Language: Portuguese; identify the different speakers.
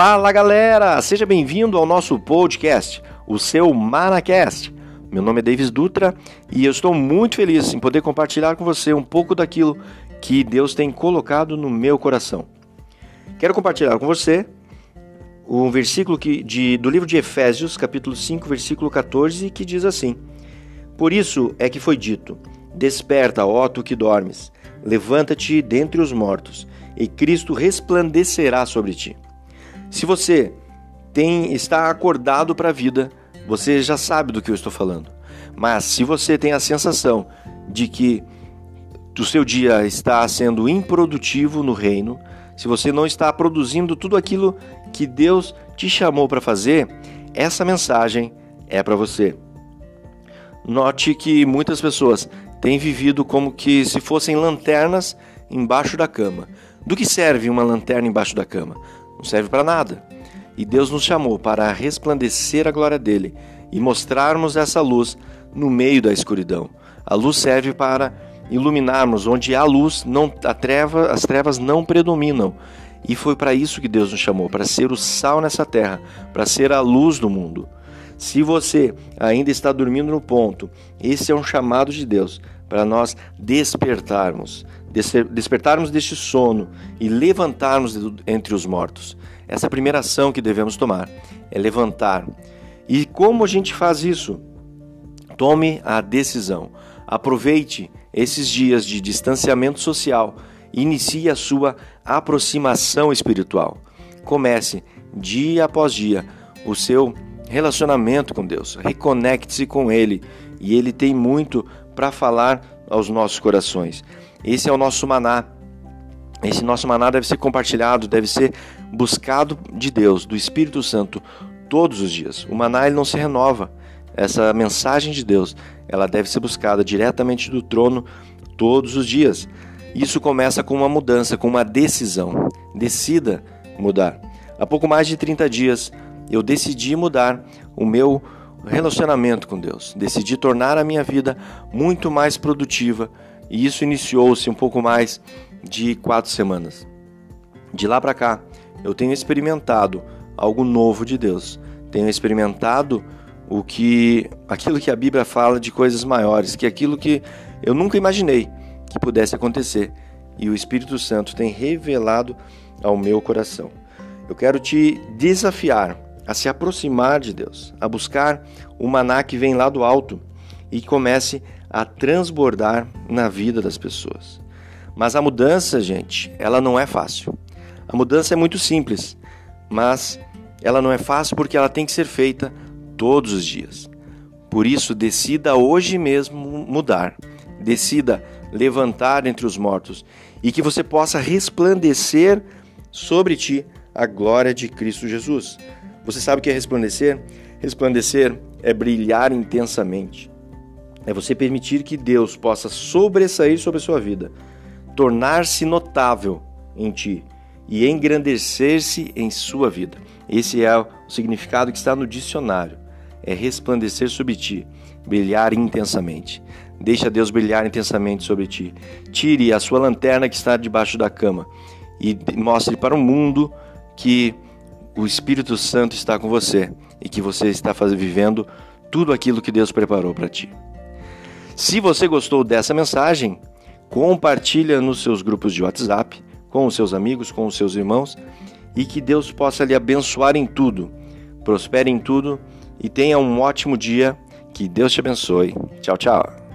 Speaker 1: Fala galera, seja bem-vindo ao nosso podcast, o seu Manacast. Meu nome é Davis Dutra e eu estou muito feliz em poder compartilhar com você um pouco daquilo que Deus tem colocado no meu coração. Quero compartilhar com você um versículo que, de, do livro de Efésios, capítulo 5, versículo 14, que diz assim: Por isso é que foi dito: Desperta, ó tu que dormes, levanta-te dentre os mortos, e Cristo resplandecerá sobre ti. Se você tem está acordado para a vida, você já sabe do que eu estou falando. Mas se você tem a sensação de que o seu dia está sendo improdutivo no reino, se você não está produzindo tudo aquilo que Deus te chamou para fazer, essa mensagem é para você. Note que muitas pessoas têm vivido como que se fossem lanternas embaixo da cama. Do que serve uma lanterna embaixo da cama? Não serve para nada. E Deus nos chamou para resplandecer a glória dele e mostrarmos essa luz no meio da escuridão. A luz serve para iluminarmos onde há luz, não a treva, as trevas não predominam. E foi para isso que Deus nos chamou, para ser o sal nessa terra, para ser a luz do mundo. Se você ainda está dormindo no ponto, esse é um chamado de Deus para nós despertarmos, despertarmos deste sono e levantarmos entre os mortos. Essa é a primeira ação que devemos tomar, é levantar. E como a gente faz isso? Tome a decisão. Aproveite esses dias de distanciamento social inicie a sua aproximação espiritual. Comece dia após dia o seu relacionamento com Deus. Reconecte-se com Ele e Ele tem muito para falar aos nossos corações. Esse é o nosso maná. Esse nosso maná deve ser compartilhado, deve ser buscado de Deus, do Espírito Santo, todos os dias. O maná ele não se renova. Essa mensagem de Deus, ela deve ser buscada diretamente do trono todos os dias. Isso começa com uma mudança, com uma decisão. Decida mudar. Há pouco mais de 30 dias, eu decidi mudar o meu relacionamento com Deus. Decidi tornar a minha vida muito mais produtiva e isso iniciou-se um pouco mais de quatro semanas. De lá para cá, eu tenho experimentado algo novo de Deus. Tenho experimentado o que aquilo que a Bíblia fala de coisas maiores, que aquilo que eu nunca imaginei que pudesse acontecer. E o Espírito Santo tem revelado ao meu coração. Eu quero te desafiar a se aproximar de Deus, a buscar o maná que vem lá do alto e comece a transbordar na vida das pessoas. Mas a mudança, gente, ela não é fácil. A mudança é muito simples, mas ela não é fácil porque ela tem que ser feita todos os dias. Por isso, decida hoje mesmo mudar. Decida levantar entre os mortos e que você possa resplandecer sobre ti a glória de Cristo Jesus. Você sabe o que é resplandecer? Resplandecer é brilhar intensamente. É você permitir que Deus possa sobressair sobre a sua vida, tornar-se notável em ti e engrandecer-se em sua vida. Esse é o significado que está no dicionário. É resplandecer sobre ti, brilhar intensamente. Deixa Deus brilhar intensamente sobre ti. Tire a sua lanterna que está debaixo da cama e mostre para o mundo que o Espírito Santo está com você e que você está fazendo, vivendo tudo aquilo que Deus preparou para ti. Se você gostou dessa mensagem, compartilha nos seus grupos de WhatsApp, com os seus amigos, com os seus irmãos, e que Deus possa lhe abençoar em tudo, prospere em tudo e tenha um ótimo dia. Que Deus te abençoe. Tchau, tchau.